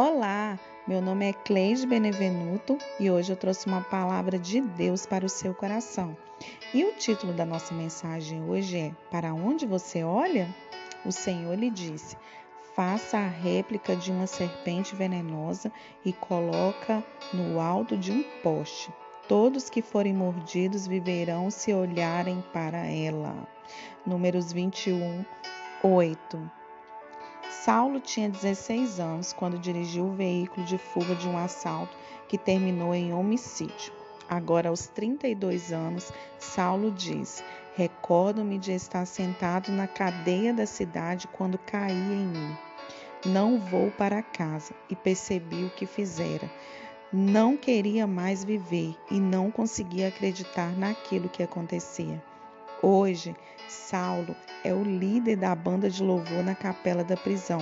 Olá, meu nome é Cleide Benevenuto e hoje eu trouxe uma palavra de Deus para o seu coração. E o título da nossa mensagem hoje é: Para onde você olha? O Senhor lhe disse: Faça a réplica de uma serpente venenosa e coloca no alto de um poste. Todos que forem mordidos viverão se olharem para ela. Números 21, 8. Saulo tinha 16 anos quando dirigiu o veículo de fuga de um assalto que terminou em homicídio. Agora, aos 32 anos, Saulo diz: Recordo-me de estar sentado na cadeia da cidade quando caía em mim. Não vou para casa e percebi o que fizera. Não queria mais viver e não conseguia acreditar naquilo que acontecia. Hoje, Saulo é o líder da banda de louvor na capela da prisão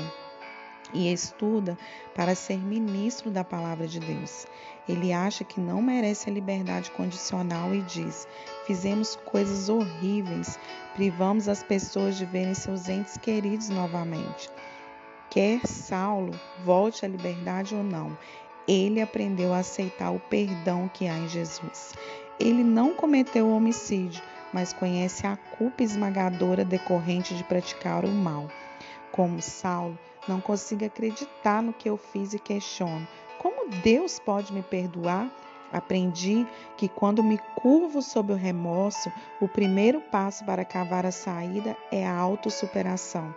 e estuda para ser ministro da palavra de Deus. Ele acha que não merece a liberdade condicional e diz: Fizemos coisas horríveis, privamos as pessoas de verem seus entes queridos novamente. Quer Saulo volte à liberdade ou não, ele aprendeu a aceitar o perdão que há em Jesus. Ele não cometeu homicídio, mas conhece a culpa esmagadora decorrente de praticar o mal. Como Saulo, não consigo acreditar no que eu fiz e questiono: como Deus pode me perdoar? Aprendi que quando me curvo sob o remorso, o primeiro passo para cavar a saída é a autossuperação.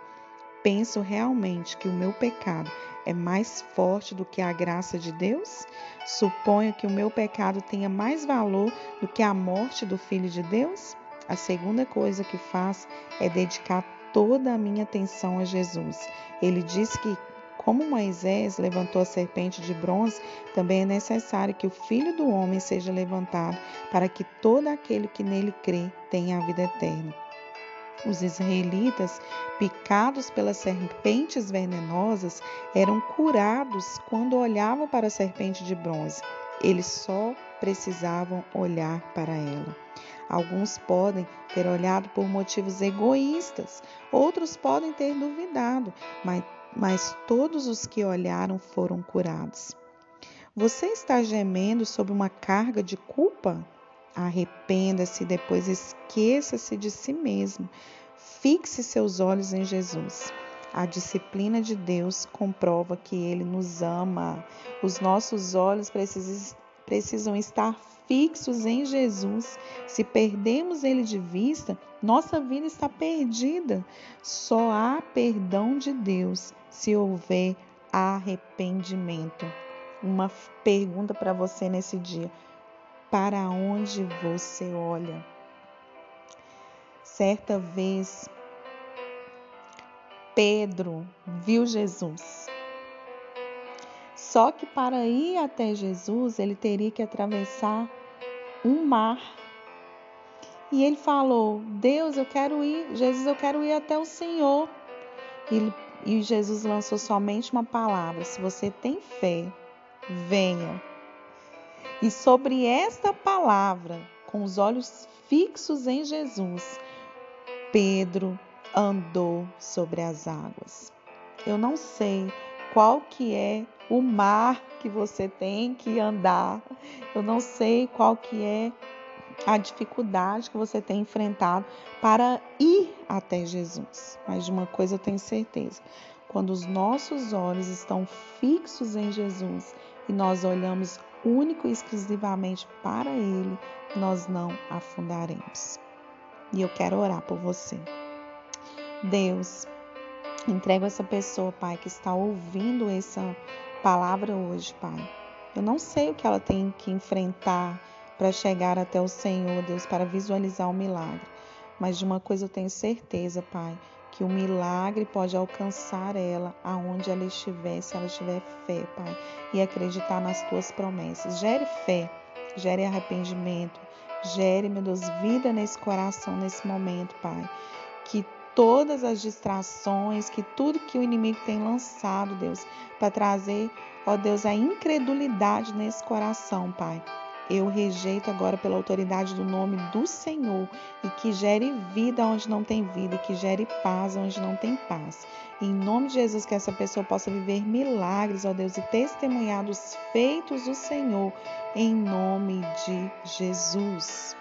Penso realmente que o meu pecado é mais forte do que a graça de Deus? Suponho que o meu pecado tenha mais valor do que a morte do Filho de Deus? A segunda coisa que faço é dedicar toda a minha atenção a Jesus. Ele diz que, como Moisés levantou a serpente de bronze, também é necessário que o Filho do Homem seja levantado, para que todo aquele que nele crê tenha a vida eterna. Os israelitas, picados pelas serpentes venenosas, eram curados quando olhavam para a serpente de bronze. Eles só precisavam olhar para ela. Alguns podem ter olhado por motivos egoístas, outros podem ter duvidado, mas, mas todos os que olharam foram curados. Você está gemendo sob uma carga de culpa? Arrependa-se, depois esqueça-se de si mesmo. Fixe seus olhos em Jesus. A disciplina de Deus comprova que Ele nos ama. Os nossos olhos precisam, precisam estar fixos em Jesus. Se perdemos Ele de vista, nossa vida está perdida. Só há perdão de Deus se houver arrependimento. Uma pergunta para você nesse dia: para onde você olha? Certa vez, Pedro viu Jesus só que para ir até Jesus, ele teria que atravessar um mar. E ele falou: Deus, eu quero ir, Jesus, eu quero ir até o Senhor. E, e Jesus lançou somente uma palavra: se você tem fé, venha. E sobre esta palavra, com os olhos fixos em Jesus, Pedro andou sobre as águas. Eu não sei qual que é o mar que você tem que andar. Eu não sei qual que é a dificuldade que você tem enfrentado para ir até Jesus. Mas de uma coisa eu tenho certeza: quando os nossos olhos estão fixos em Jesus e nós olhamos único e exclusivamente para Ele, nós não afundaremos. E eu quero orar por você. Deus, Entrego essa pessoa, Pai, que está ouvindo essa palavra hoje, Pai. Eu não sei o que ela tem que enfrentar para chegar até o Senhor, Deus, para visualizar o milagre. Mas de uma coisa eu tenho certeza, Pai, que o milagre pode alcançar ela aonde ela estiver, se ela tiver fé, Pai, e acreditar nas tuas promessas. Gere fé, gere arrependimento, gere, meu Deus, vida nesse coração nesse momento, Pai. Que todas as distrações, que tudo que o inimigo tem lançado, Deus, para trazer, ó Deus, a incredulidade nesse coração, Pai. eu rejeito agora pela autoridade do nome do Senhor e que gere vida onde não tem vida e que gere paz onde não tem paz. Em nome de Jesus, que essa pessoa possa viver milagres, ó Deus, e testemunhar dos feitos do Senhor, em nome de Jesus.